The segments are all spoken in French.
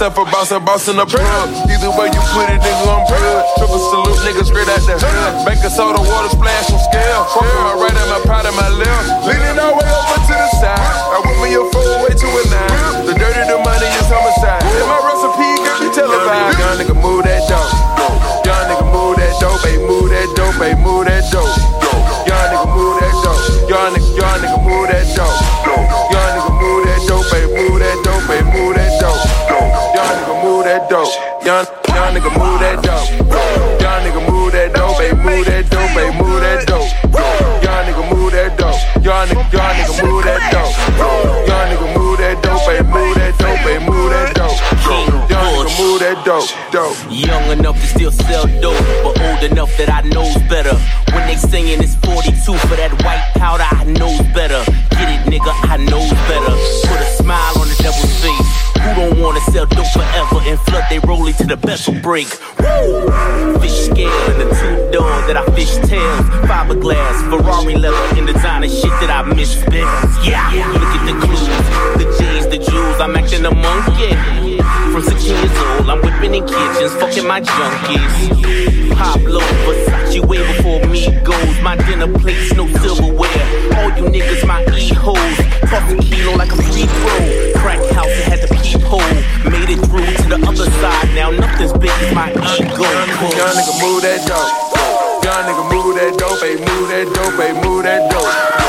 myself a boss, a boss in the plug. Either way you put it, nigga, I'm good. Triple salute, nigga, straight out the hood. Make a soda water splash on scale. Fucking right at my pot and my left. Young, nigga move that dope. Young nigga move that dope, baby, move that dope, baby, move that dope. Young nigga move that dope. Young nigga, young nigga move that dope. Young nigga move that dope, baby, move that dope, baby, move that dope. Young nigga move that dope, dope. Young enough to still sell dope, but old enough that I knows better. When they singing it's 42 for that white powder, I knows better. Get it, nigga, I knows better. Put a sell dope forever and flood they rolling to the vessel break? Woo! Fish scale and the two doors that I fish tails. Fiberglass, Ferrari leather, and designer shit that I miss Yeah, look at the clues, the G's, the jewels. I'm acting a monkey. From 16 years old, I'm whipping in kitchens, fucking my junkies. Pablo, Versace, way before me goes. My dinner plates, no silverware. All you niggas, my e-hoes. Toss a kilo like a free throw. Crack house, had the peephole. Made it through to the other side. Now nothing's big as my ego. Young nigga move that dope. Young nigga move that dope, baby, move that dope, baby, move that dope.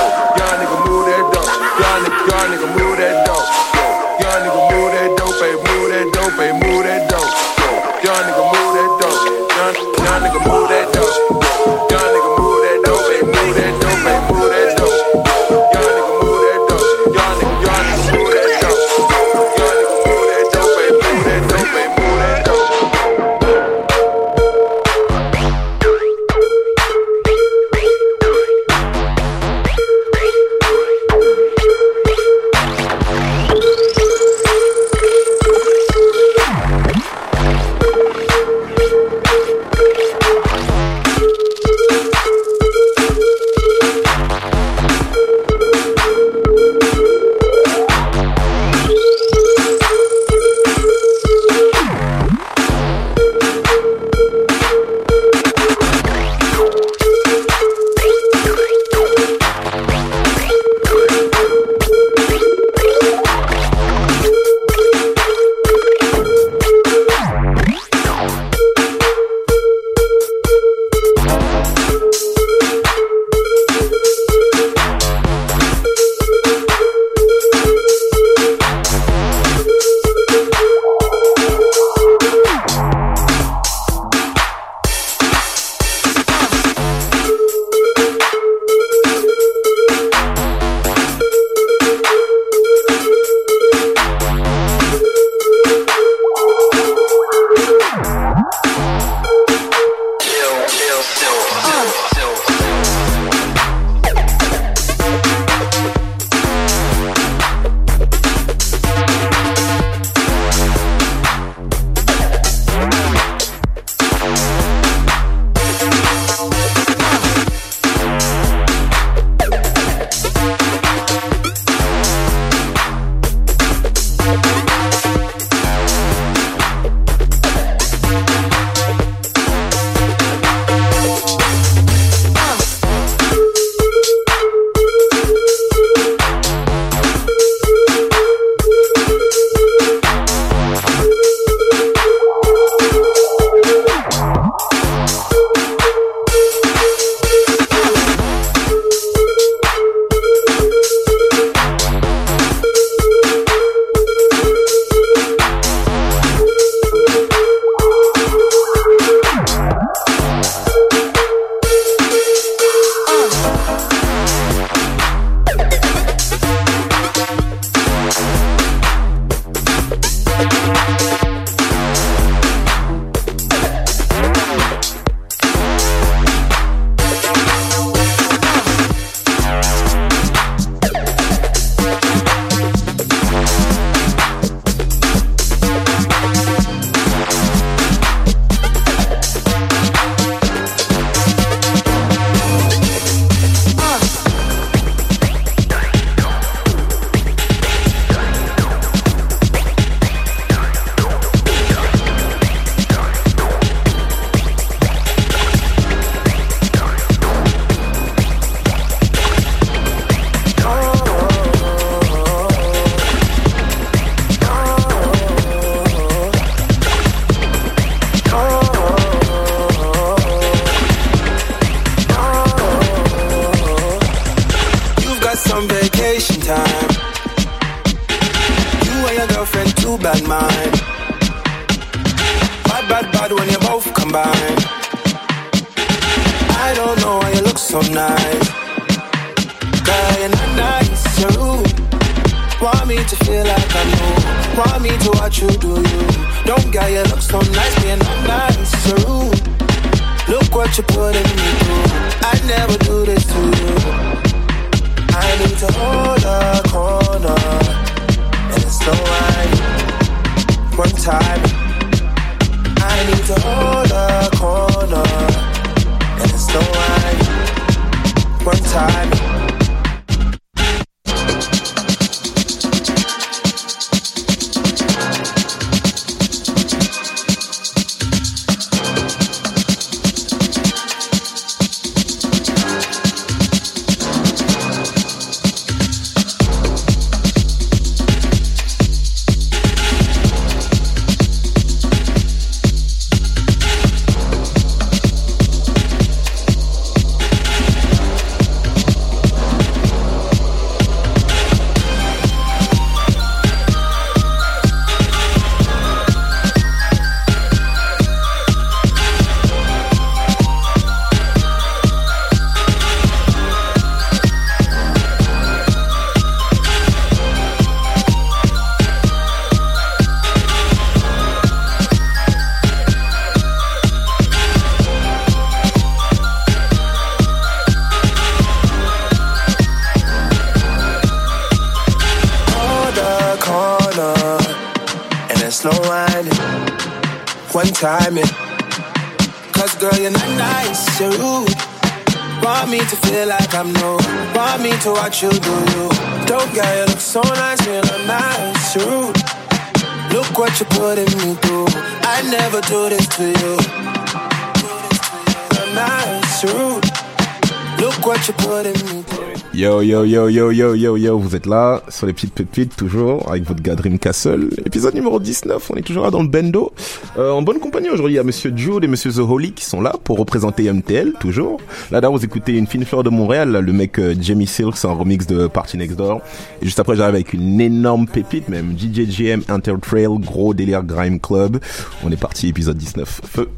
Yo yo yo yo yo yo vous êtes là sur les petites pépites toujours avec votre gars Dream Castle. Épisode numéro 19, on est toujours là dans le bendo. Euh, en bonne compagnie aujourd'hui, il y a Monsieur Jude et Monsieur The Holy qui sont là pour représenter MTL toujours. Là d'abord vous écoutez une fine fleur de Montréal, le mec euh, Jamie Silks en remix de Party Next Door. Et juste après j'arrive avec une énorme pépite même, DJGM Intertrail, gros délire grime club. On est parti épisode 19. Feu.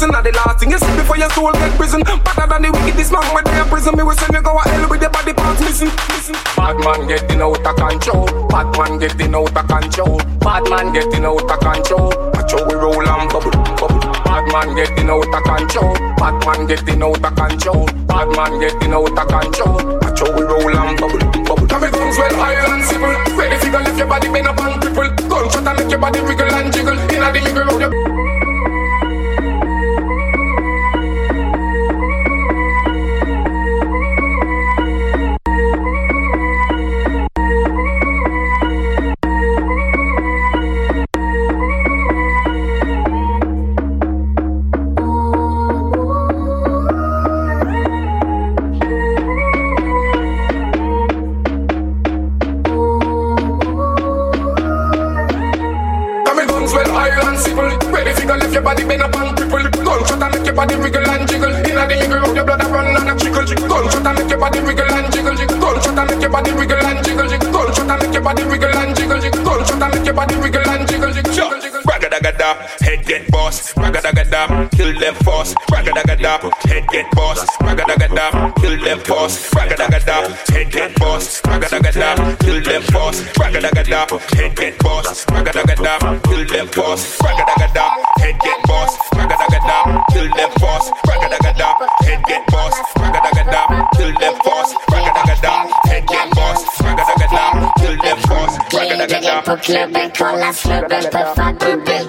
Glisten. Now the last thing you see before your soul get prison. Better than the wickedest man when are prison. Me will send you go to hell with your body parts missing. Listen. Bad man getting out of control. Bad man getting out of control. Bad man getting out of control. Watch how we roll and bubble, bubble. Bad man getting out of control. Bad man getting out of control. Bad man getting out of control. Watch how we roll and bubble, bubble. Come it comes well and simple. Ready to go left your body bend up and cripple. Gunshot and make your body wiggle klubben, kolla snubben puffar bubbel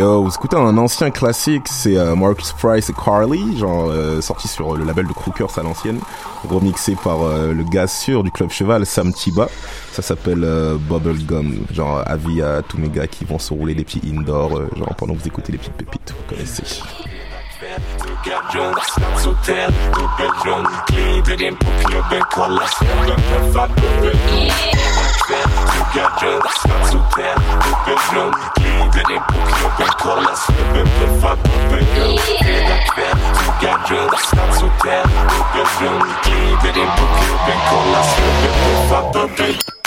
Yo, vous écoutez un ancien classique, c'est euh, Marcus Price et Carly, genre euh, sorti sur le label de Crookers à l'ancienne, remixé par euh, le gars sûr du club cheval, Sam Chiba. Ça s'appelle Bubblegum, genre avis à tous mes gars qui vont se rouler les petits indoors, genre pendant que vous écoutez les petites pépites, vous connaissez. Ryggar runt, smutshotel, dubbelrum Glider in på kroppen, kollar snubben, bluffar bubbel upp Fredag kväll, ryggar runt, stadshotell, dubbelrum Glider in på kroppen, kollar snubben, bluffar bubbel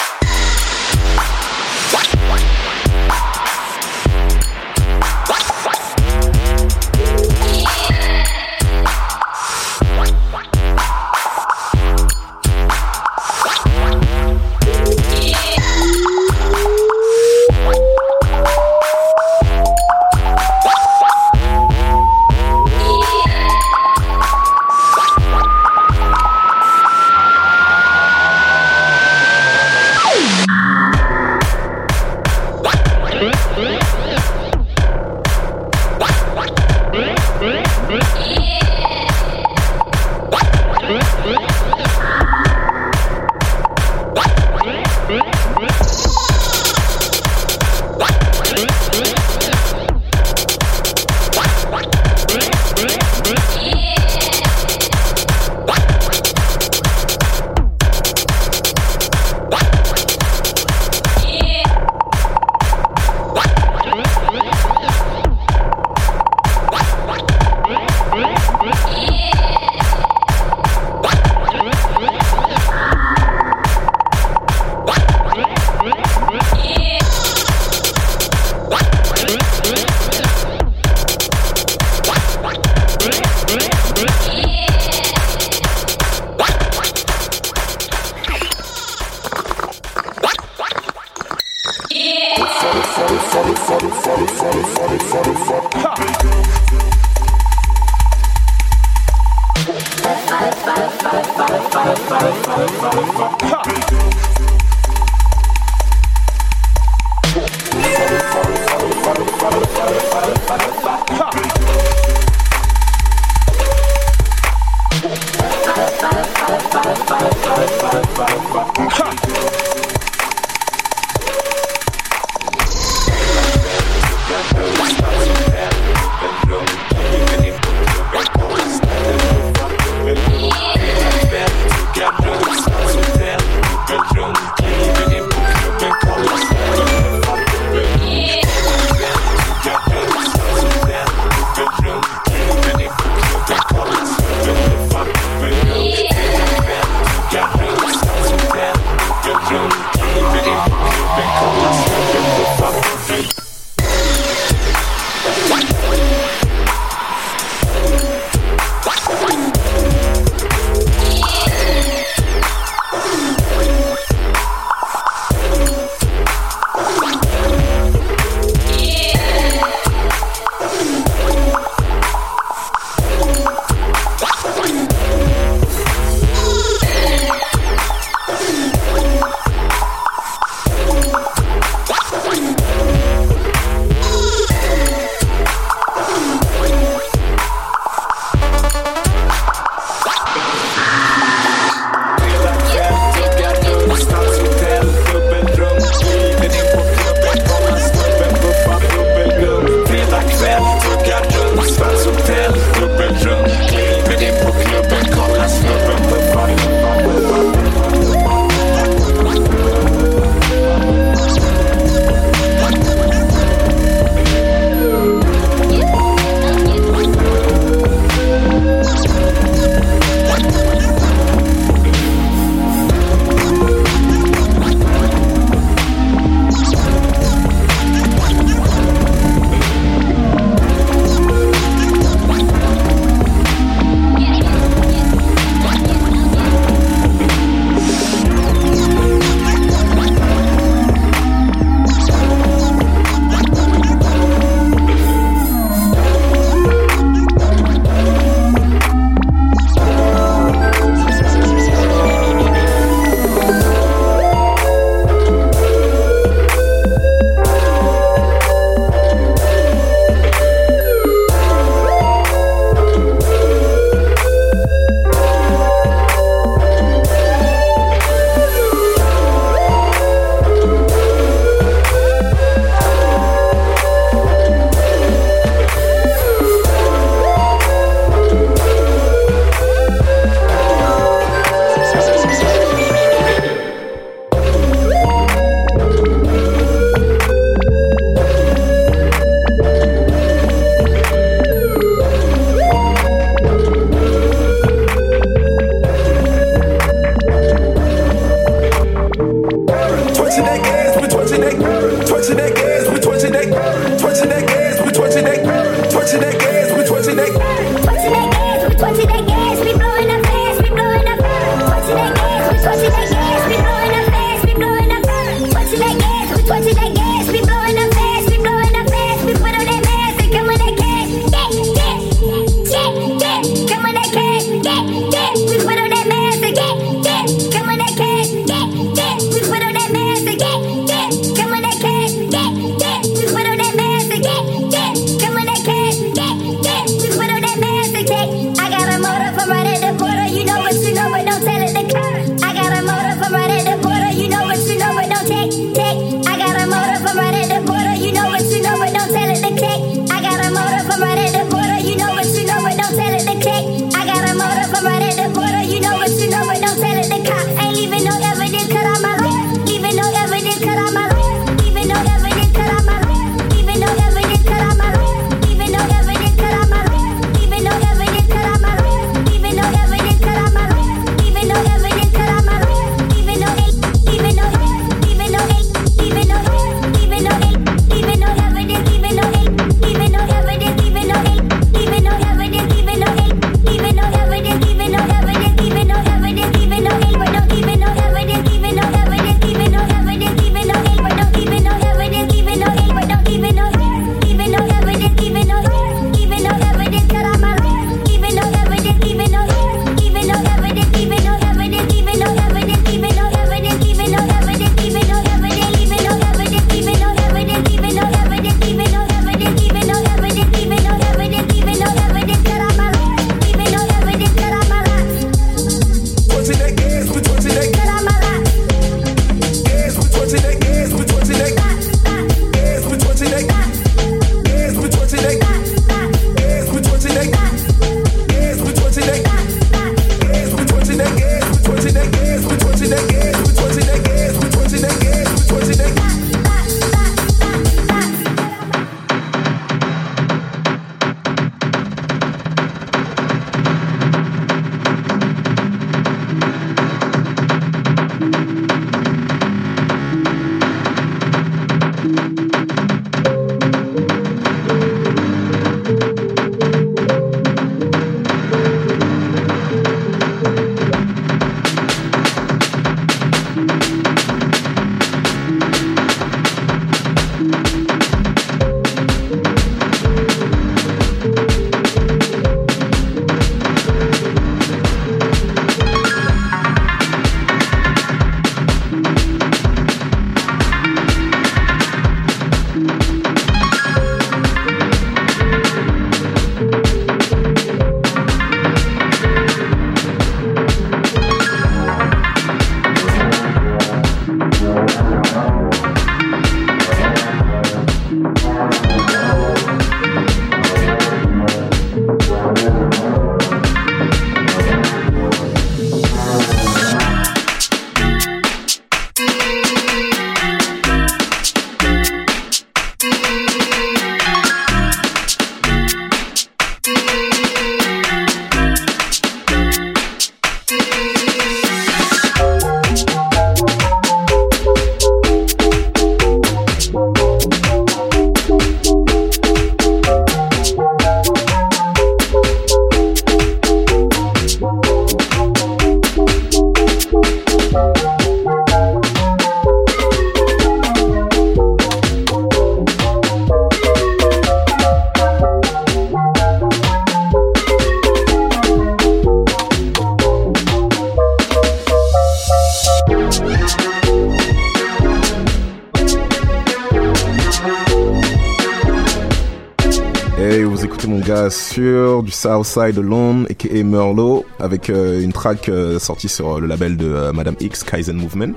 South Side de Londres, a.k.a. Merlot, avec euh, une track euh, sortie sur euh, le label de Madame X, Kaizen Movement.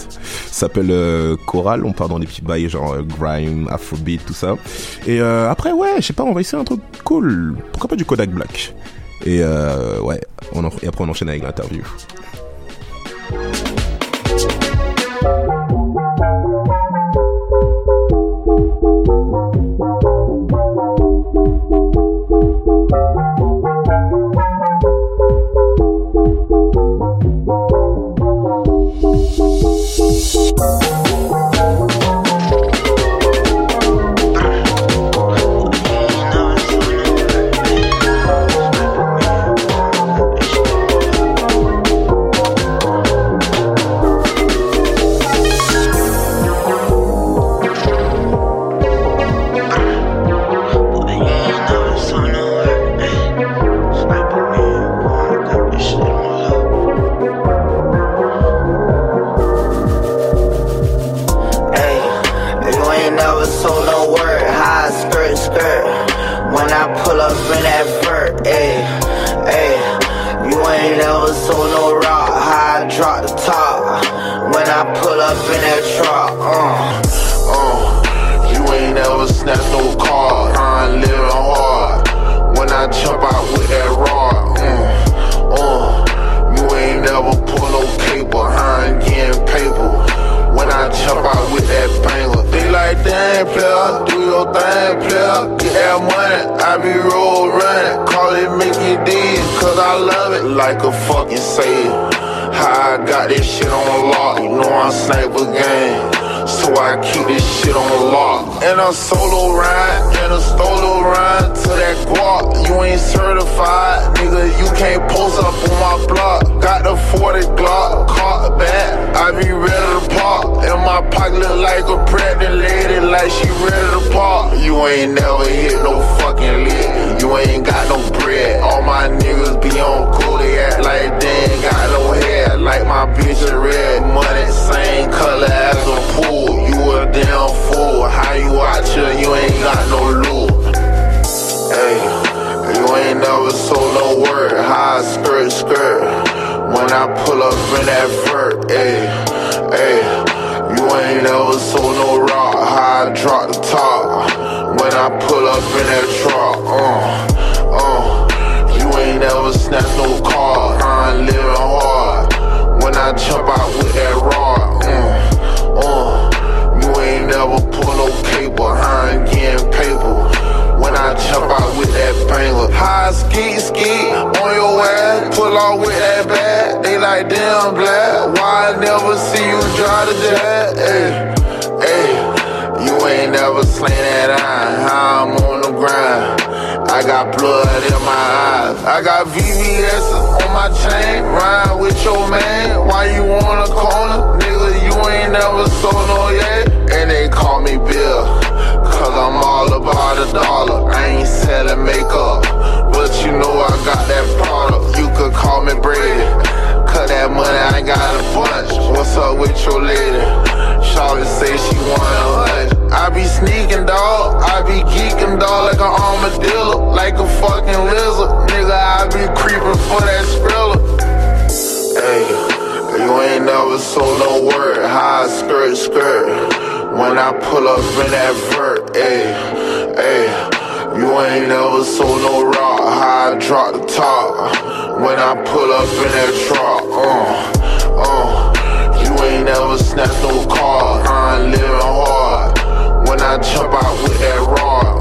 s'appelle Choral, on part dans des petits bails genre grime, afrobeat, tout ça. Et après, ouais, je sais pas, on va essayer un truc cool. Pourquoi pas du Kodak Black? Et, ouais, on en... et après on enchaîne avec l'interview. Like, player, do your thing, player. Get that money, I be roll running. Call it Mickey D, cause I love it like a fucking say. How I got this shit on lock, you know I'm sniper game. So I keep this shit on lock. And a solo ride, and a solo ride to that guap. You ain't certified, nigga. You can't post up on my block. Got the 40 Glock, caught back. I be ready to pop. And my pocket look like a pregnant lady, like she ready to pop. You ain't never hit no fucking lick. You ain't got no bread. All my niggas be on cool, they act like they ain't got no. Like my bitch is red. Money, same color as a pool. You a damn fool. How you here? You ain't got no loot. Hey, you ain't never sold no word. High skirt, skirt. When I pull up in that vert, hey, hey. You ain't never sold no rock. High drop the top. When I pull up in that truck, uh, uh. You ain't never snatched no car. I'm living hard. When I jump out with that rod, uh, uh. You ain't never pull no paper. I'm getting paper. When I jump out with that banger, high ski ski on your ass, pull out with that bag. They like damn black. Why I never see you drive the jet? Hey, you ain't never slain that iron. I'm on the grind. I got blood in my eyes. I got VVS my chain. Ride with your man. Why you on the corner? Nigga, you ain't never sold no yet. And they call me Bill. Cause I'm all about a dollar. I ain't selling makeup. But you know I got that product. You could call me Brady. Cause that money I ain't got a bunch. What's up with your lady? Charlotte say she want a. I be sneaking, dog. I be geeking, dog, like an armadillo. Like a fucking lizard. Nigga, I be creeping for that skrilla. Hey, you ain't never sold no word. High skirt, skirt. When I pull up in that vert, ayy, ayy. You ain't never sold no rock. High drop the top. When I pull up in that truck, uh, never snatched no car. I'm living hard. When I jump out with that rod,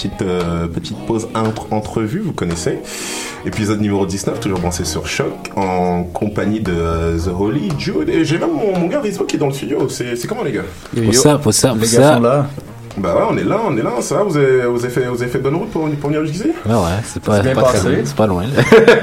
petite, euh, petite pause entre entrevue, vous connaissez. Épisode numéro 19, toujours pensé sur Choc, en compagnie de euh, The Holy, Jude, et j'ai même mon, mon gars Rizzo qui est dans le studio. C'est c'est comment les gars? Up, Les what's gars up? sont là. Bah ouais, on est là, on est là, ça va, vous avez, vous avez, fait, vous avez fait bonne route pour, pour venir jusqu'ici Ouais, ouais, c'est pas, pas pas loin.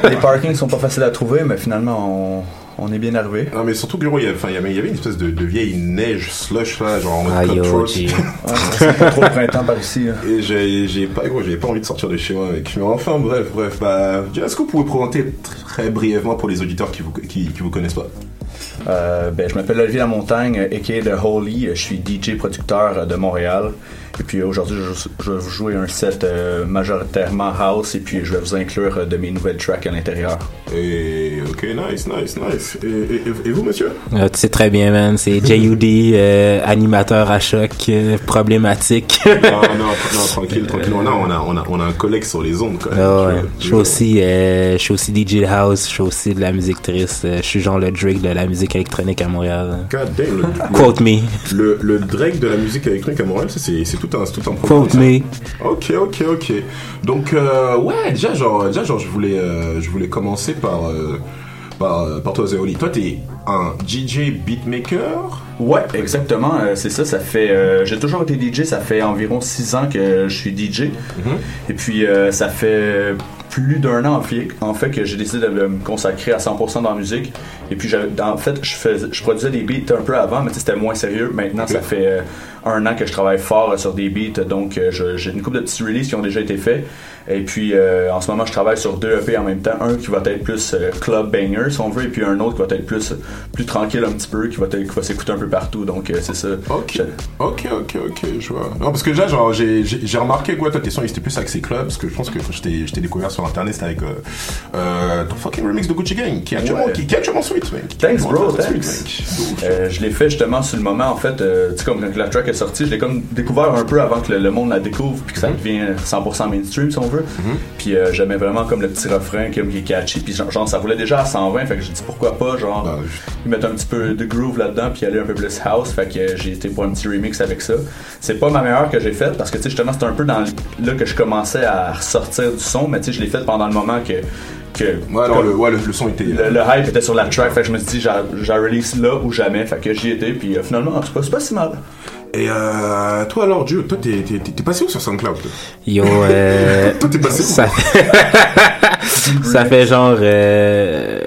Les parkings sont pas faciles à trouver, mais finalement, on, on est bien arrivé. Non mais surtout gros, il y, avait une espèce de, de vieille neige slush là, genre en mode Aïe, cutthroat. oh. Ouais, c'est pas trop le printemps par ici. hein. Et j'ai j'ai pas, gros, j'avais pas envie de sortir de chez moi mec. Mais enfin bref, bref, bah, est-ce que vous pouvez présenter très brièvement pour les auditeurs qui vous, qui, qui vous connaissent pas? Euh, ben, je m'appelle Olivier Lamontagne, a.k.a. The Holy. Je suis DJ producteur de Montréal. Et puis aujourd'hui, je, je vais vous jouer un set euh, majoritairement house et puis je vais vous inclure euh, de mes nouvelles tracks à l'intérieur. Et ok, nice, nice, nice. Et, et- et vous monsieur? Euh, tu sais très bien, man. C'est J.U.D., euh, animateur à choc, euh, problématique. non, non, non, tranquille, tranquille. On a, on a, on a, on a un collègue sur les ondes quand même. Ah ouais. Je suis aussi, euh, je suis aussi DJ house, je suis aussi de la musique triste. Je suis genre le Drake de la musique électronique à Montréal. God damn, le, Quote me. Le, le Drake de la musique électronique à Montréal, c'est c'est tout un, c'est tout un programme. Ok, ok, ok. Donc, euh, ouais, déjà, genre, déjà, genre, je voulais, euh, je voulais commencer par, euh, par, par toi, Zéoli. Toi, t'es un DJ beatmaker? Ouais, exactement. euh, c'est ça. Ça fait. euh, J'ai toujours été DJ. Ça fait environ six ans que je suis DJ. Et puis euh, ça fait plus d'un an en fait, en fait que j'ai décidé de me consacrer à 100% dans la musique. Et puis j'avais- en fait, je, faisais, je produisais des beats un peu avant, mais tu sais, c'était moins sérieux. Maintenant, ça fait euh, un an que je travaille fort euh, sur des beats. Donc euh, je- j'ai une couple de petits releases qui ont déjà été faits. Et puis euh, en ce moment, je travaille sur deux EP en même temps. Un qui va être plus euh, club banger si on veut, et puis un autre qui va être plus plus tranquille un petit peu, qui va, être- qui va s'écouter un peu partout. Donc euh, c'est ça. Ok. Ok, ok, ok, je vois. Non, parce que déjà, genre, j'ai, j'ai, remarqué que ouais, toi, tes sons, ils étaient plus axés club, parce que je pense que quand je t'ai, je découvert sur internet, c'était avec euh, euh, ton fucking remix de Gucci Gang, qui est actuellement, Ouais. qui, qui est actuellement sweet, mec. Thanks, bro, sweet, thanks. mec. Je l'ai fait justement sur le moment, en fait, tu sais, comme quand la track est sortie, je l'ai comme découvert un peu avant que le, le monde la découvre, puis que ça devient 100% mainstream, si on veut. Puis euh, j'aimais vraiment comme le petit refrain qui, est catchy, puis genre, ça voulait déjà à 120, fait que j'ai dit pourquoi pas, genre, y mettre un petit peu de groove là-dedans, puis aller un peu plus house, fait que euh, j'ai été pour un petit remix avec ça. C'est pas ma meilleure que j'ai faite, parce que tu sais, justement, c'était un peu dans le- là que je commençais à ressortir du son, mais tu sais, je l'ai faite pendant le moment que. que Ouais, alors, le, ouais, le, le son était. le, le hype était sur la track, fait que je me suis dit, j'ai j'ai release là ou jamais, fait que j'y étais, puis euh, finalement, en tout cas, c'est pas si mal. Et euh, toi alors, Dieu, toi, t'es, t'es, t'es passé où sur SoundCloud toi? Yo, euh, Toi, t'es passé où? ça, ça fait genre euh,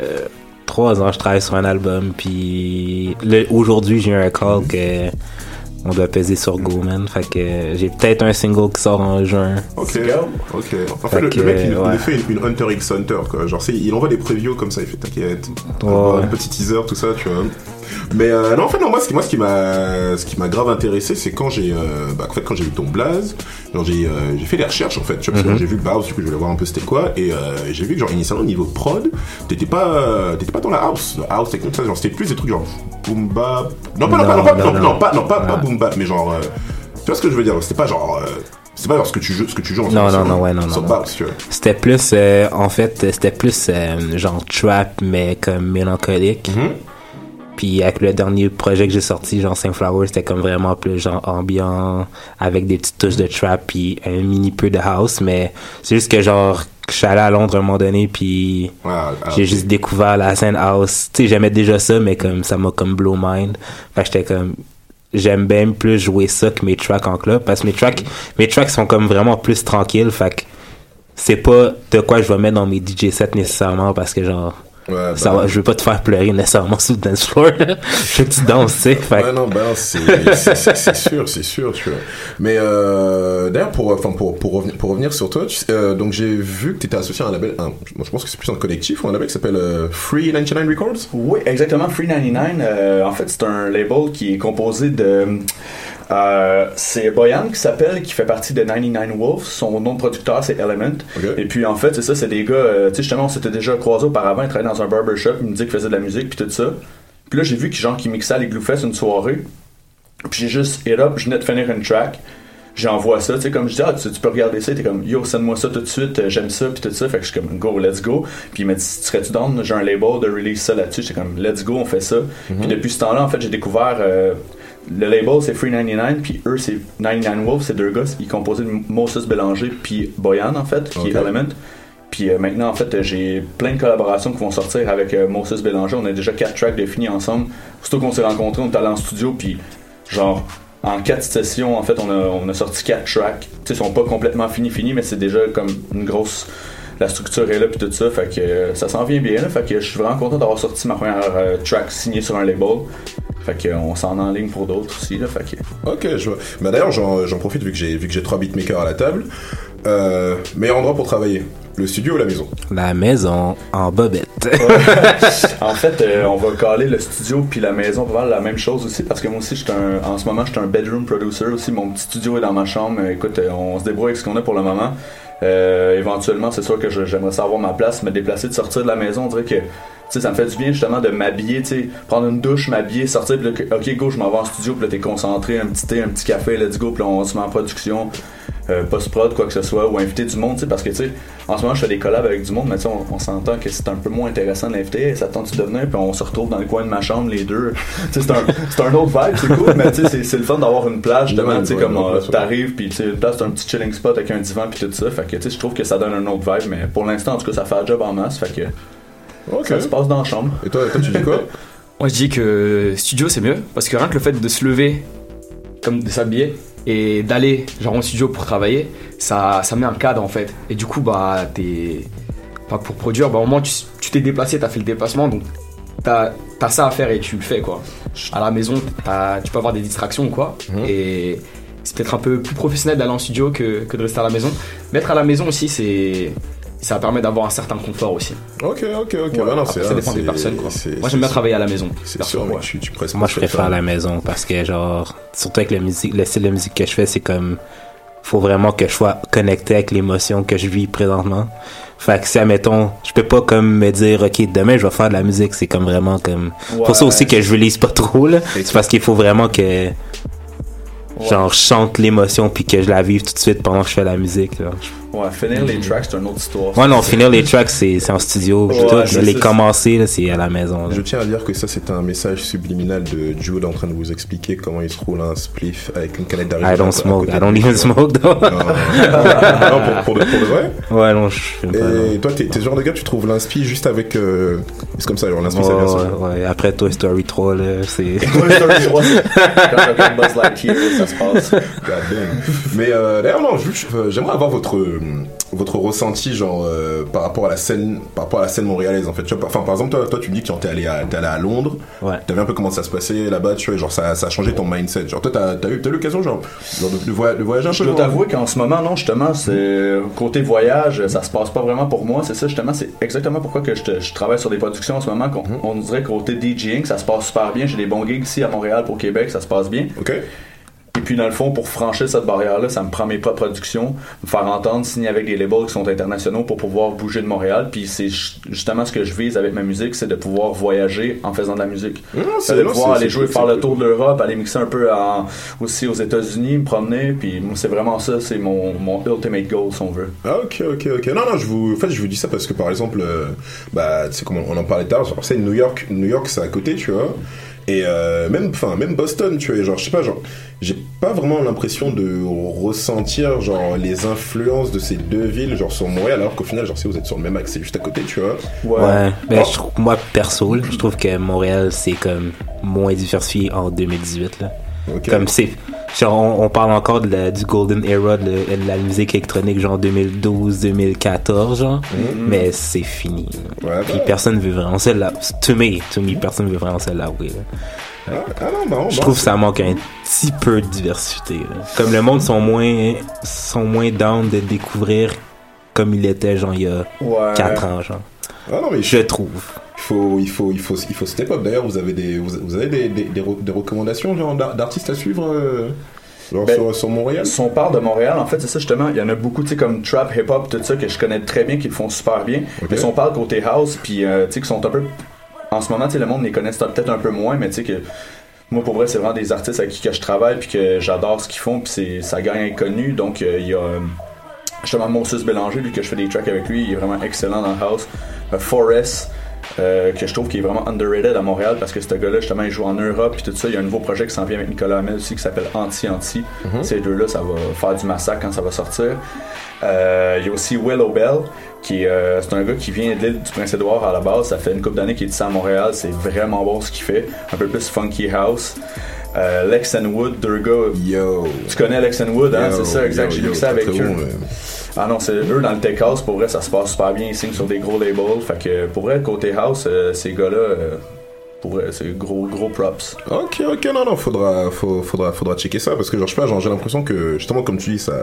trois ans je travaille sur un album, puis le- aujourd'hui j'ai eu un call que on doit peser sur Go, man. Fait que j'ai peut-être un single qui sort en juin. Ok, ok. En fait, Fait le, mec, il, il fait une, une Hunter x Hunter, quoi. Genre, c'est, il envoie des previews comme ça, il fait t'inquiète. Ouais. Un petit teaser, tout ça, tu vois. Mais euh, non, en fait, non, moi, ce qui, moi, ce qui m'a, ce qui m'a grave intéressé, c'est quand j'ai, euh, bah, en fait, quand j'ai vu ton blaze, genre, j'ai, euh, j'ai fait des recherches, en fait, tu vois, parce que Mhm. j'ai vu Bowser, du coup, je voulais voir un peu c'était quoi, et euh, j'ai vu que, genre, initialement, au niveau prod, t'étais pas, euh, t'étais pas dans la house, la house technique, ça, genre, c'était plus des trucs genre boom bap. Non, pas, non, pas, non, pas, non, non, pas, non, pas, pas boom bap, mais genre, euh, tu vois ce que je veux dire, c'était pas genre, euh, c'est pas genre ce que tu joues, ce que tu joues en Non, non, sur- non, ouais, non, non, vois. C'était plus, euh, en fait, c'était plus euh, genre trap, mais comme mélancolique. Puis avec le dernier projet que j'ai sorti, genre Flower, c'était comme vraiment plus genre ambiant, avec des petites touches de trap, puis un mini peu de house. Mais c'est juste que genre, je suis allé à Londres à un moment donné, puis ah, j'ai ok. juste découvert la scène house. Tu sais, j'aimais déjà ça, mais comme ça m'a comme blow mind. Fait que j'étais comme j'aime bien plus jouer ça que mes tracks en club parce que mes tracks mes tracks sont comme vraiment plus tranquilles fait que c'est pas de quoi je vais mettre dans mes DJ sets nécessairement parce que genre Ouais, ça bah. va, je veux pas te faire pleurer nécessairement sur le dance floor je veux que tu danses tu sais fait que- Ouais, non, non, c'est, sûr, c'est sûr, tu vois. Mais, euh, d'ailleurs, pour, enfin, pour, pour revenir, pour revenir sur toi, tu sais, euh, donc j'ai vu que tu étais associé à un label, un, je pense que c'est plus un collectif ou un label qui s'appelle euh, Free 99 Records? Oui, exactement. Free 99, euh, en fait, c'est un label qui est composé de Euh, c'est Boyan qui s'appelle, qui fait partie de 99 Wolves. Son nom de producteur, c'est Element. Et puis, en fait, c'est ça, c'est des gars, euh, tu sais, justement, on s'était déjà croisés auparavant. Ils travaillaient dans un barbershop. Il me disait qu'ils faisaient de la musique, puis tout ça. Puis là, j'ai vu qu'ils genre, qu'ils mixaient à les Gloufest une soirée. Puis j'ai juste hit up, je venais de finir une track. J'envoie ça, tu sais, comme je dis, ah, tu, tu peux regarder ça, t'es comme, yo, send-moi ça tout de suite, euh, j'aime ça, puis tout ça. Fait que je suis comme, go, let's go. Puis il m'a dit, serais-tu down, j'ai un label de release ça là-dessus. J'étais comme, let's go, on fait ça. Puis depuis ce temps-là, en fait, j'ai découvert, euh, le label c'est Free 99, puis eux c'est 99 Wolves, c'est deux gars, ils composaient de Moses Bélanger, puis Boyan, en fait, qui est Element. Puis euh, maintenant, en fait, j'ai plein de collaborations qui vont sortir avec euh, Moses Bélanger. On a déjà quatre tracks définis ensemble. Surtout qu'on s'est rencontrés, on est allé en studio, puis genre, en quatre sessions, en fait, on a, on a sorti quatre tracks. Tu sais, ils sont pas complètement finis, finis, mais c'est déjà comme une grosse. La structure est là, puis tout ça. Fait que euh, ça s'en vient bien, là. Fait que je suis vraiment content d'avoir sorti ma première euh, track signée sur un label. Fait que, euh, on s'en enligne pour d'autres aussi, là. Fait que. Ok, je vois. Bah d'ailleurs, j'en j'en profite vu que j'ai vu que j'ai trois beatmakers à la table. Euh, meilleur endroit pour travailler, le studio ou la maison? La maison en bobette. en fait, euh, on va caler le studio puis la maison pour voir la même chose aussi parce que moi aussi, j'étais un- en ce moment, je suis un bedroom producer aussi. Mon petit studio est dans ma chambre. Écoute, euh, on se débrouille avec ce qu'on a pour le moment. Euh, éventuellement, c'est sûr que j'aimerais savoir ma place, me déplacer, de sortir de la maison. On dirait que sais, ça me fait du bien justement de m'habiller, tu prendre une douche, m'habiller, sortir, puis ok, go, je m'en vais en studio, puis là, t'es concentré, un petit thé, un petit café, let's go, puis là, on se met en production, euh, post-prod, quoi que ce soit, ou inviter du monde, tu sais, parce que, tu sais, en ce moment, je fais des collabs avec du monde, mais tu sais, on, on s'entend que c'est un peu moins intéressant de l'inviter, Hey, ça te tente de venir, puis on se retrouve dans le coin de ma chambre, les deux. tu sais, c'est un, c'est un autre vibe, c'est cool, mais tu sais, c'est- c'est le fun d'avoir une plage, justement, tu sais, ouais, comme ouais, euh, t'arrives, puis tu sais, une place, t'as un petit chilling spot avec un divan, puis tout ça, fait que, tu sais, je trouve que ça donne un autre vibe, mais pour l'instant, en tout cas, ça fait un job en masse, fait que. Ça se passe dans la chambre. Et toi, toi tu dis quoi? Moi, je dis que studio, c'est mieux. Parce que rien que le fait de se lever, comme de s'habiller, et d'aller genre en studio pour travailler, ça, ça met un cadre en fait. Et du coup, bah, t'es. Pas pour produire, bah, au moins, tu t'es déplacé, t'as fait le déplacement, donc t'as as ça à faire et tu le fais quoi. À la maison, tu peux avoir des distractions ou quoi. Et c'est peut-être un peu plus professionnel d'aller en studio que, que de rester à la maison. Mais être à la maison aussi, c'est. Ça permet d'avoir un certain confort aussi. Ok, ok, ok. Ouais, Ouais, non, après, c'est- ça dépend des personnes quoi. Moi j'aime bien travailler à la maison. C'est sûr, ouais. tu, tu presses Moi, je préfère la maison parce que, genre, surtout avec la musique, le style de musique que je fais, c'est comme, faut vraiment que je sois connecté avec l'émotion que je vis présentement. Fait que si, admettons, je peux pas comme me dire, ok, demain je vais faire de la musique, c'est comme vraiment comme, pour ça Ouais. aussi que je relise pas trop, là. C'est parce qu'il faut vraiment que, genre, je chante l'émotion puis que je la vive tout de suite pendant que je fais la musique, là. Ouais, finir les tracks, c'est une autre histoire. Ouais, non, finir les tracks, c'est c'est en studio, Ouais, tout, c'est mais les ça. commencer, là, c'est à la maison, là. Je tiens à dire que ça, c'est un message subliminal de Jude en train de vous expliquer comment il se roule un spliff avec une canette d'arrêt. I don't smoke, I don't even smoke, though. Non, non, pour, pour de, pour de vrai Ouais, non, je fume pas. non. Et toi, t'es ce genre de gars, tu trouves l'inspi juste avec. euh, C'est comme ça, genre l'inspi, ça Ouais, vient seul. ouais, ouais. Après Toy Story 3, là, c'est. Toy Story 3, c'est- Quand je Buzz Lightyear, ça se passe. God damn. Mais euh, d'ailleurs, non, je- je- euh, j'aimerais avoir votre euh, votre ressenti, genre euh, par rapport à la scène, par rapport à la scène montréalaise, en fait. Tu vois, par exemple, toi, toi, tu me dis que tu t'es allé à, t'es allé à Londres. Ouais. Vu un peu comment ça se passait là-bas, tu vois, genre ça, ça a changé ton mindset. Genre toi, t'as, t'as eu, t'as l'occasion, genre, genre de, de voya- de voyager un Je peu. dois genre t'avouer qu'en ce moment, non, justement, c'est côté voyage, ça se passe pas vraiment pour moi. C'est ça, justement, c'est exactement pourquoi que je, te- je travaille sur des productions en ce moment. qu'on- On dirait côté DJing, ça se passe super bien. J'ai des bons gigs ici à Montréal pour Québec, ça se passe bien. Ok. Et puis, dans le fond, pour franchir cette barrière-là, ça me prend mes propres productions, me faire entendre, signer avec des labels qui sont internationaux pour pouvoir bouger de Montréal. Puis, c'est ju- justement ce que je vise avec ma musique, c'est de pouvoir voyager en faisant de la musique. c'est- C'est de pouvoir aller jouer, faire le tour de l'Europe, aller mixer un peu en- aussi aux États-Unis, me promener. Puis, c'est vraiment ça, c'est mon, mon ultimate goal, si on veut. Ah, ok, ok, ok. Non, non, je vous, en fait, je vous dis ça parce que par exemple, euh, bah, tu sais, on en parlait tard, genre, c'est New York, New York, c'est à côté, tu vois. Et euh, même, enfin, même Boston, tu vois, genre, je sais pas, genre, j'ai pas vraiment l'impression de ressentir, genre, les influences de ces deux villes, genre, sur Montréal, alors qu'au final, genre, si vous êtes sur le même axe, c'est juste à côté, tu vois. Ouais, mais je trouve, moi, perso, là, je trouve que Montréal, c'est comme moins diversifié en 2018, là. Comme c'est, genre, on, on parle encore de la- du golden era de, la- de la musique électronique, genre 2012-2014, genre, Mhm. mais c'est fini. là. Puis personne veut vraiment celle-là. To me, to me, personne veut vraiment celle-là, oui. là. Ah non, non, Je trouve que ça manque un petit peu de diversité. là. Comme le monde sont moins, sont moins down de découvrir comme il était, genre, il y a Ouais. 4 ans, genre. Ah non, mais je trouve. Il faut, il faut, il faut, il faut step up. D'ailleurs, vous avez des, vous, avez des, des, des, re- des recommandations d'artistes à suivre euh, Ben, sur, sur Montréal? Si on parle de Montréal, en fait, c'est ça justement. Il y en a beaucoup, tu sais, comme trap, hip-hop, tout ça, que je connais très bien, qui le font super bien. Mais si on parle côté house, puis euh, tu sais, qui sont un peu. En ce moment, tu sais, le monde les connaît peut-être un peu moins, mais tu sais, que. Moi, pour vrai, c'est vraiment des artistes avec qui que je travaille, puis que j'adore ce qu'ils font, puis c'est- ça gagne inconnu. Donc, euh, il y a. euh, justement, Moses Bélanger, lui, que je fais des tracks avec lui, il est vraiment excellent dans le house. Forrest. Euh, que je trouve qui est vraiment underrated à Montréal parce que ce gars-là justement il joue en Europe puis tout ça il y a un nouveau projet qui s'en vient avec Nicolas Hamel aussi qui s'appelle Anti-Anti ces deux-là ça va faire du massacre quand ça va sortir Euh, il y a aussi Will O'Bell qui est, euh, c'est un gars qui vient de l'île du Prince-Édouard à la base ça fait une couple d'années qu'il est ici à Montréal c'est vraiment bon ce qu'il fait un peu plus funky house euh, Lex and Wood, deux gars. Yo. Tu connais Lex and Wood, hein? C'est ça, exact. J'ai vu ça avec eux. bon. Ah non, c'est eux dans le tech house, pour vrai, ça se passe super bien. Ils signent sur des gros labels. Fait que pour vrai, côté house, euh, ces gars-là, euh, pour vrai, c'est gros, gros props. Ok, ok, non, non, faudra, faut- faudra, faudra checker ça parce que genre, je sais pas, genre, j'ai l'impression que justement, comme tu dis, ça,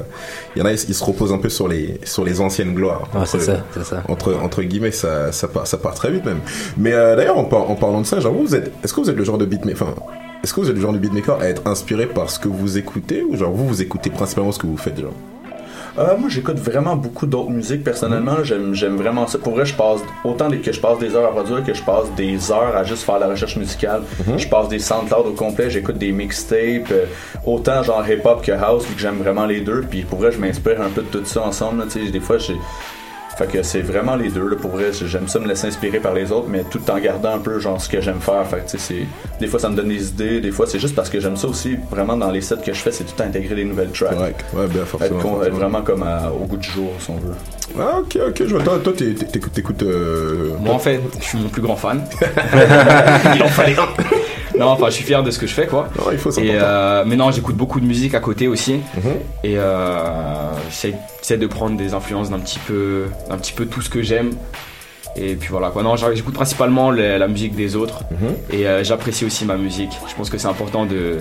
il y en a, ils se reposent un peu sur les, sur les anciennes gloires. Ah, c'est Entre- ça, c'est ça. Entre, entre guillemets, ça, ça part, ça part très vite même. Mais euh, d'ailleurs, en, par- en parlant de ça, genre, vous, vous êtes, est-ce que vous êtes le genre de beatmaker, enfin, est-ce que vous êtes le genre de beatmaker à être inspiré par ce que vous écoutez ou genre vous, vous écoutez principalement ce que vous faites, genre? Euh, moi, j'écoute vraiment beaucoup d'autres musiques personnellement. là. J'aime, j'aime vraiment ça. Pour vrai, je passe autant que je passe des heures à produire que je passe des heures à juste faire la recherche musicale. Je passe des SoundCloud au complet. J'écoute des mixtapes, euh, autant genre hip-hop que house, vu que j'aime vraiment les deux. Puis pour vrai, je m'inspire un peu de tout ça ensemble. là. Tu sais, des fois, j'ai fait que c'est vraiment les deux, là, pour vrai. J'aime ça me laisser inspirer par les autres, mais tout en gardant un peu genre ce que j'aime faire. Fait que, tu sais, c'est- des fois ça me donne des idées, des fois c'est juste parce que j'aime ça aussi. Vraiment dans les sets que je fais, c'est tout intégrer des nouvelles tracks. Ouais, ouais, bien forcément. Être, con- être forcément. vraiment comme à- au goût du jour, si on veut. Ah, ok, ok, je vois. Toi, toi, t'es- t'es- t'écoutes, t'écoutes, euh, Moi, en fait, je suis mon plus grand fan. Il en fallait un. Non, enfin, je suis fier de ce que je fais, quoi. Non, il faut. Et, euh, mais non, j'écoute beaucoup de musique à côté aussi. Mhm. Et euh, j'essaie de prendre des influences d'un petit peu, d'un petit peu tout ce que j'aime. Et puis voilà quoi. Non, j'écoute principalement le- la musique des autres. Mhm. Et euh, j'apprécie aussi ma musique. Je pense que c'est important de,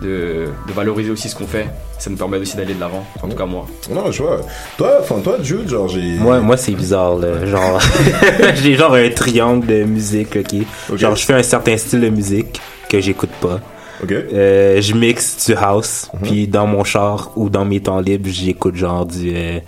de, de valoriser aussi ce qu'on fait. Ça nous permet aussi d'aller de l'avant. En tout cas, moi. Non, je vois. Toi, enfin, toi, Jude, genre, j'ai. Moi, moi c'est bizarre, là. Genre, j'ai genre un triangle de musique, ok? Genre, je fais un certain style de musique que j'écoute pas. Ok. Euh, je mixe du house, puis dans mon char ou dans mes temps libres, j'écoute genre du euh,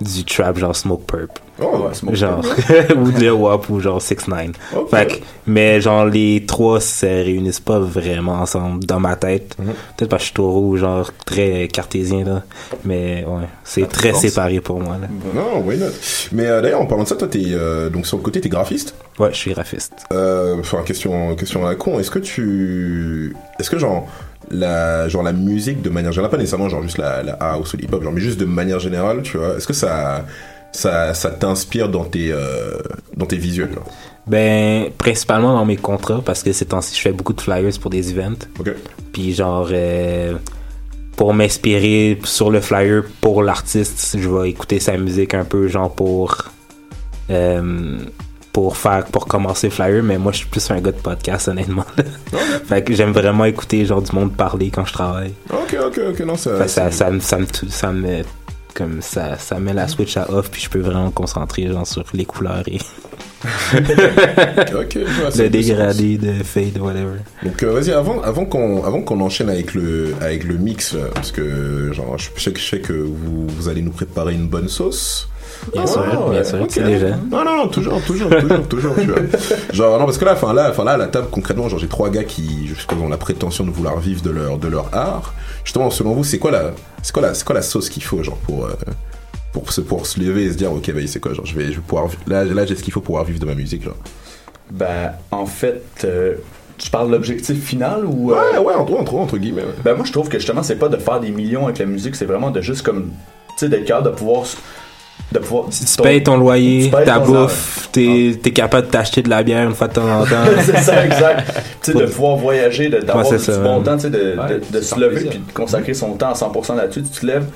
du trap, genre Smoke Purp. Oh, ouais, Smoke genre ou de WAP ou genre 6 9 Ok. Fait que, mais genre les trois se réunissent pas vraiment ensemble dans ma tête. Mhm. Peut-être parce que je suis taureau, genre très cartésien là. Mais ouais, c'est très séparé pour moi là. Non, why not? Mais euh, d'ailleurs, en parlant de ça, toi, t'es euh, donc sur le côté, t'es graphiste? Ouais, je suis graphiste. Euh, Enfin, question, question à la con. Est-ce que tu, est-ce que genre la, genre la musique de manière générale, pas nécessairement genre juste la, la house ou l'hip-hop, genre mais juste de manière générale, tu vois, est-ce que ça, ça, ça t'inspire dans tes, euh, dans tes visuels? Ben, principalement dans mes contrats, parce que ces temps-ci, je fais beaucoup de flyers pour des events. Ok. Puis genre, euh, pour m'inspirer sur le flyer pour l'artiste, je vais écouter sa musique un peu, genre pour... euh, pour faire pour commencer flyer mais moi je suis plus un gars de podcast honnêtement fait que j'aime vraiment écouter genre du monde parler quand je travaille Ok, ok, ok, non, ça. Ça, me- ça, me, ça me comme ça ça met la switch à off puis je peux vraiment me concentrer genre sur les couleurs et Ok, je vois, ça le dégradé de fade whatever Donc euh, vas-y avant avant qu'on avant qu'on enchaîne avec le avec le mix là, parce que genre je sais que je sais que vous, vous allez nous préparer une bonne sauce. Bien sûr, bien sûr, ok. tu sais déjà. Non non non toujours toujours toujours toujours tu vois. Genre non parce que là enfin là enfin là à la table concrètement genre j'ai trois gars qui jusqu'à ont la prétention de vouloir vivre de leur de leur art. Justement selon vous c'est quoi la c'est quoi la c'est quoi la sauce qu'il faut genre pour euh, pour se pour se lever et se dire ok bah c'est quoi genre je vais je vais pouvoir là là j'ai ce qu'il faut pour pouvoir vivre de ma musique genre. Ben, en fait, euh, tu parles de l'objectif final ou. euh, Ouais ouais entre entre entre guillemets. ouais. Ben, moi, je trouve que justement, c'est pas de faire des millions avec la musique, c'est vraiment de juste comme. Tu sais, d'être capable de pouvoir. De pouvoir Si tu payes ton loyer, tu payes ta ton- bouffe, t'es es capable de t'acheter de la bière une fois de temps en temps. c'est ça, exact. Tu sais, de pouvoir voyager, de- d'avoir Ouais, du ça, bon ouais. temps, tu sais, de, de- Ouais, de se lever puis de consacrer son temps à 100% là-dessus. Tu te lèves,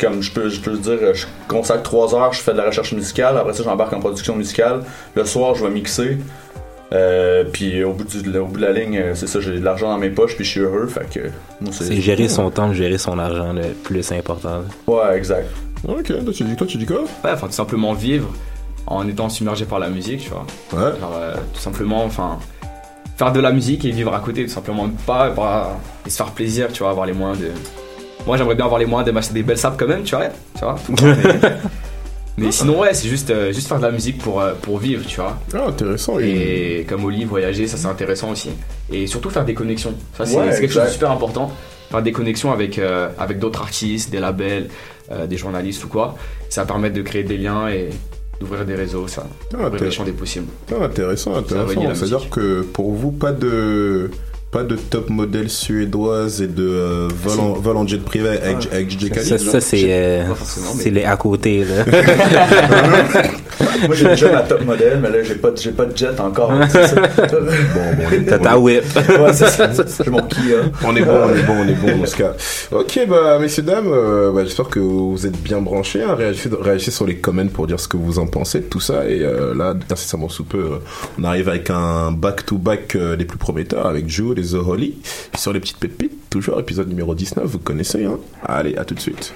comme je peux, je peux te dire, je consacre 3 heures, je fais de la recherche musicale, après ça, j'embarque en production musicale. Le soir, je vais mixer. Euh, puis au bout, du, au bout de la ligne, euh, c'est ça, j'ai de l'argent dans mes poches, puis je suis heureux. Fait que moi, C'est gérer son temps, gérer son argent le plus important. Ouais, exact. Ok toi tu dis toi tu dis quoi? Ouais, enfin, tout simplement vivre en étant submergé par la musique, tu vois. Ouais. Genre, euh, tout simplement, enfin, faire de la musique et vivre à côté, tout simplement. Pas, pas- et se faire plaisir, tu vois, avoir les moyens de, moi j'aimerais bien avoir les moyens de m'acheter des belles sapes quand même, tu vois. Tu vois tout le temps, mais, mais sinon, ouais, c'est juste, euh, juste faire de la musique pour, euh, pour vivre, tu vois. Ah, intéressant. Et comme Oli, voyager, ça c'est intéressant aussi. Et surtout faire des connexions. Ça c'est Ouais, quelque chose de super important. Faire des connexions avec, euh, avec d'autres artistes, des labels, des journalistes ou quoi. Ça va permettre de créer des liens et d'ouvrir des réseaux, ça. Ah, ouvrir les champs des possibles. Ah, intéressant, intéressant. C'est-à-dire que pour vous, pas de pas de top modèle suédoise et de euh, vol, en, vol en jet privé avec, avec DJ Khaled, Ça, ça c'est euh, mais- c'est les à côté là. Moi j'ai déjà ma top modèle, mais là j'ai pas, pas de jet encore. c'est ça. T'as ta whip. Ouais, c'est ça. J'ai mon Kia. On est bon, on est bon, on est bon dans ce cas. Ok, bah, messieurs, dames, euh, bah, j'espère que vous êtes bien branchés. hein. Réagissez, réagissez sur les comments pour dire ce que vous en pensez de tout ça. Et euh, là, incessamment sous peu, euh, on arrive avec un back-to-back euh, les plus prometteurs avec Jude Holly. Puis sur les petites pépites, toujours épisode numéro 19, vous connaissez. Hein. Allez, à tout de suite.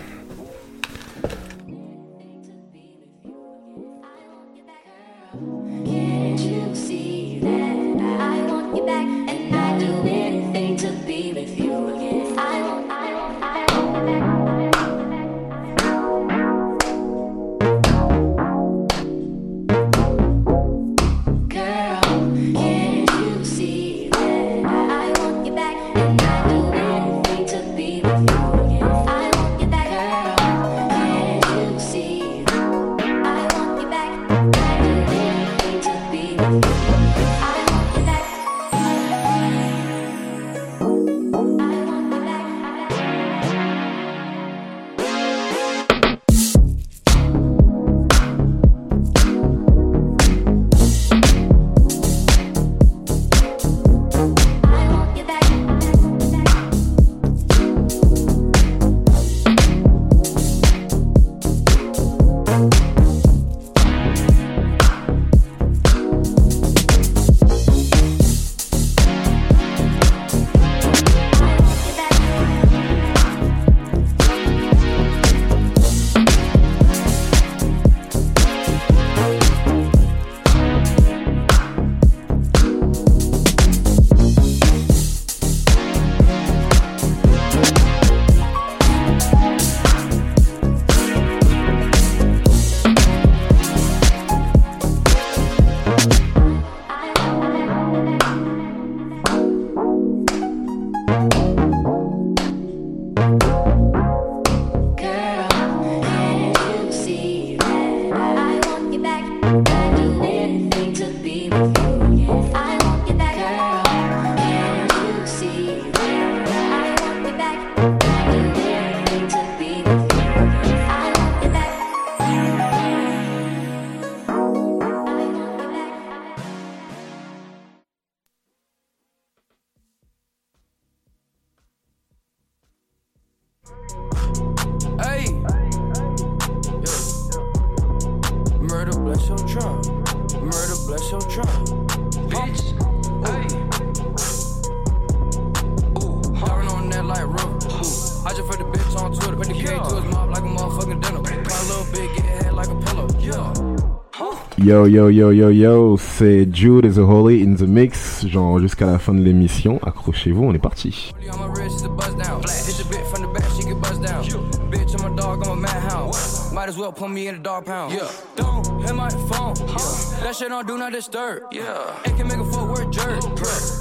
Yo yo yo yo yo, c'est Jude et The Holy in the mix, genre jusqu'à la fin de l'émission. Accrochez-vous, on est parti. On my wrist is a buzz down. Hit the bit from the back, she get buzzed down. Bitch, I'm a dog, I'm a madhound. Might as well put me in a dog pound. Yeah. Don't hit my phone. Yeah. That shit don't do not disturb. Yeah. It can make a footwork jerk.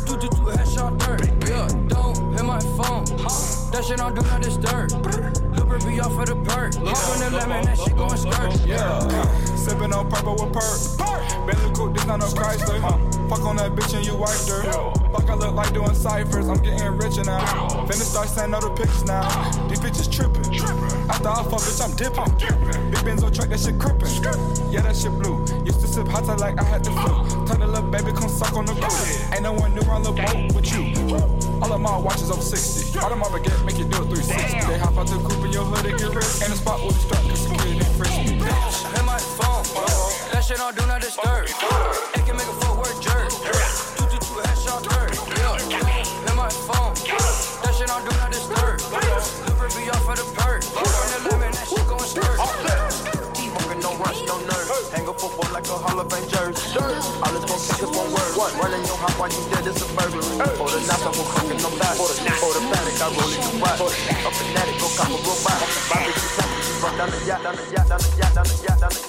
Do do do headshot dirt. Yeah. Don't hit my phone. That shit don't do not disturb. Looper be off of the perk. Hop in the lemon, that shit going skirt. Yeah, sipping on purple with perk. Bentley coupe, this not no Chrysler. Fuck on that bitch and you wiped her. Fuck, I look like doing ciphers. I'm getting richer now. Finna start sending the pictures now. These bitches tripping. After I fuck, bitch, I'm dipping. Big Benzo truck, that shit crippin'. Yeah, that shit blue. Used to sip hot tub like I had the flu. Tell the little baby, come suck on the roof. Ain't no one new on the boat with you. All of my watches over 60. All of my baguette make you do a 360. They hop out the coupe in your hood and get rich. And the spot with the strap, this. It can make a footwork jerk. Two two two headshot dirt. Let my phone. That shit on do not disturb. Liver be off of the perk. Burn the lemon, that shit going stir. No rush, no nerves. Hang a football like a Hall of Fame jersey. All this gon' take is one word. What? Your house while you the knock, I'm cooking no back. For the panic, I roll too wide. Up and go cop a real. Bobby, down the yacht, down the yacht, down the yacht, down the yacht, down the yacht.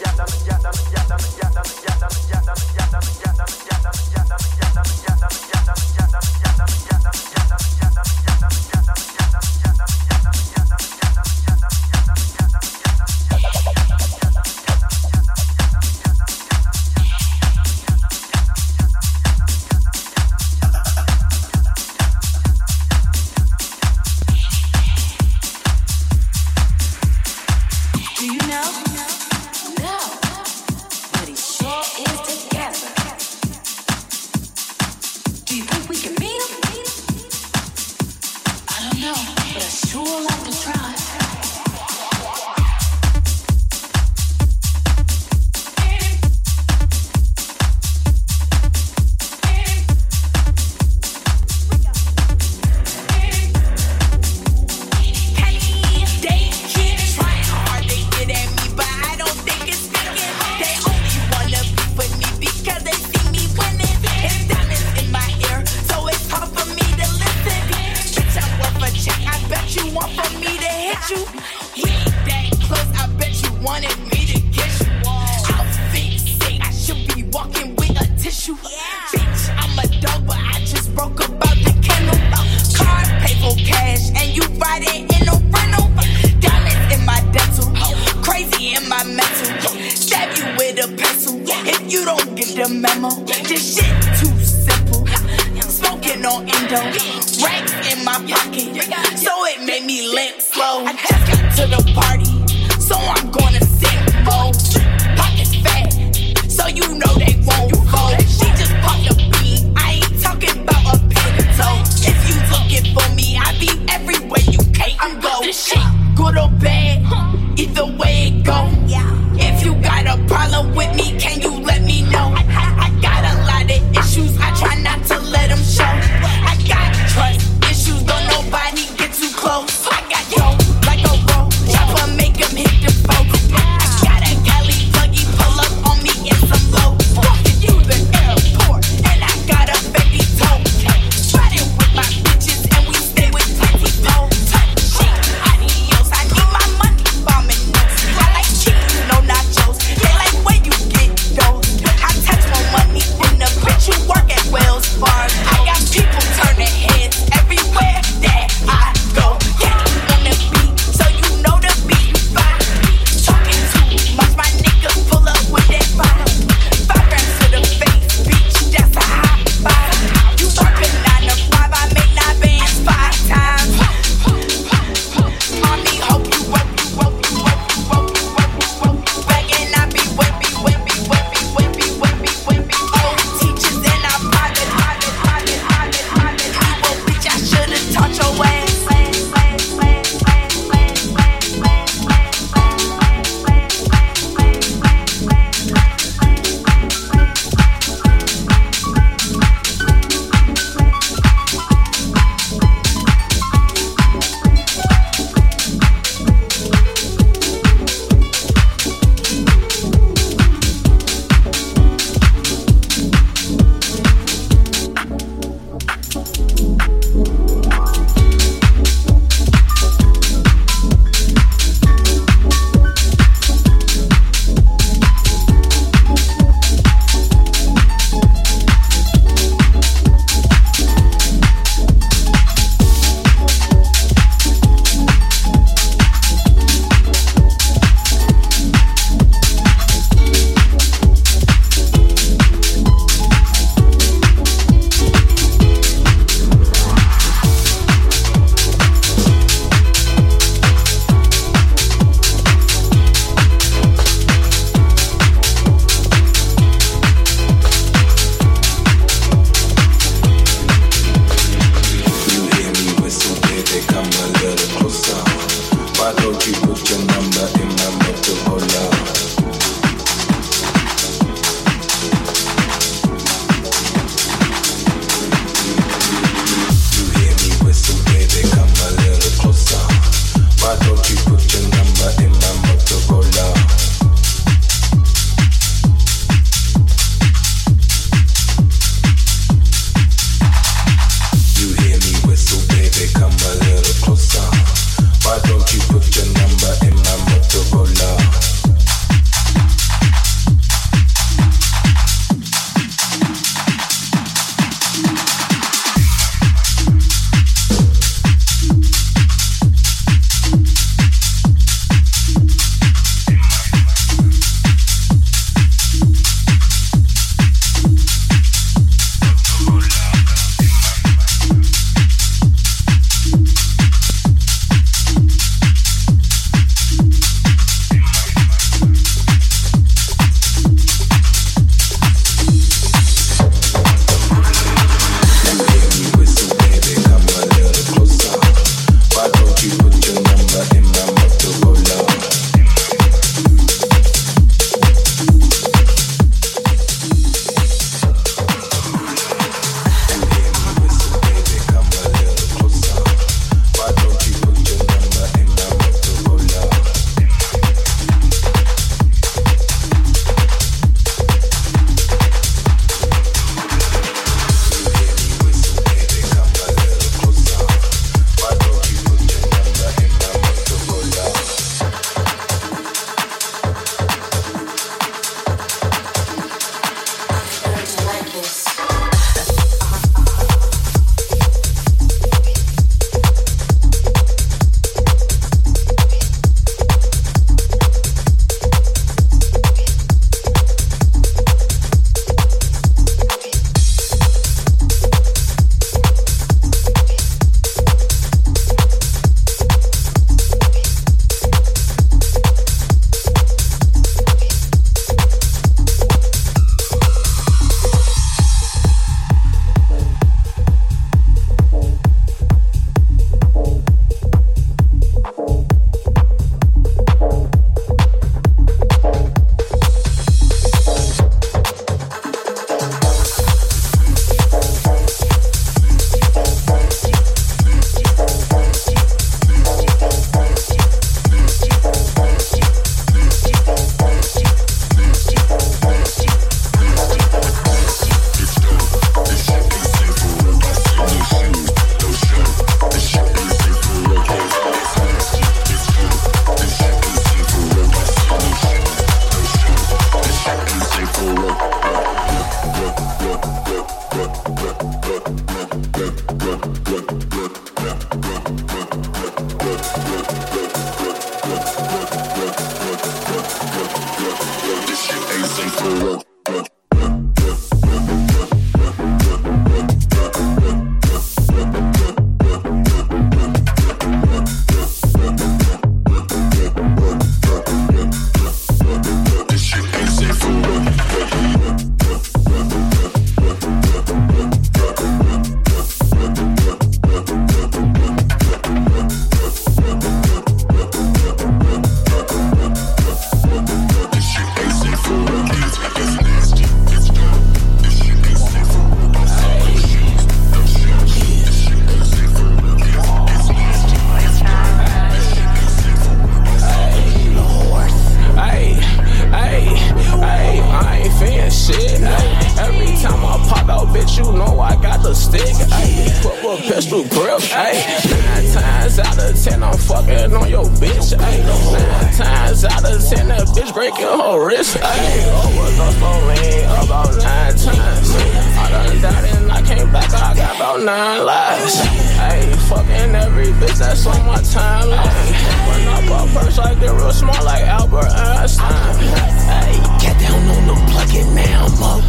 Bitch breaking her wrist. Ay, overdose for me about nine times. I done died and I came back, I got about nine lives. Ay, fucking every bitch that's on my timeline. Run up a purse like they're real small, like Albert Einstein. Ay, get down on the plug now up.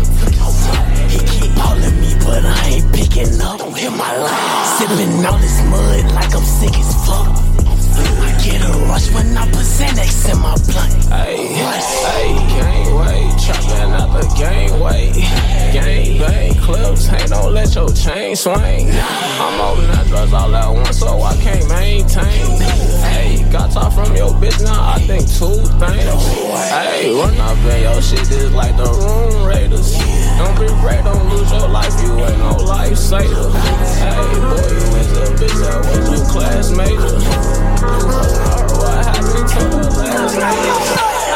He keep calling me, but I ain't picking up. Don't hit my line. Sipping all this mud like I'm sick as fuck. I get a rush when I put Xanax in my blunt. Hey, hey, gangway, trapping out the gangway. Gang bang, clips, ain't don't let your chain swing. I'm holding that drugs all at once, so I can't maintain. Hey, got top from your bitch, now I think two things. Hey, run up in your shit just like the room raiders. Don't be afraid, don't lose your life, you ain't no lifesaver. Hey, boy, you is a bitch that was your classmate. What happened to the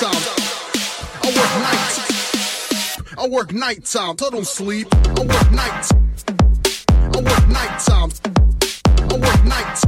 nighttime. I work nights. I work nighttime. I don't sleep. I work nights. I work nighttime. I work nights.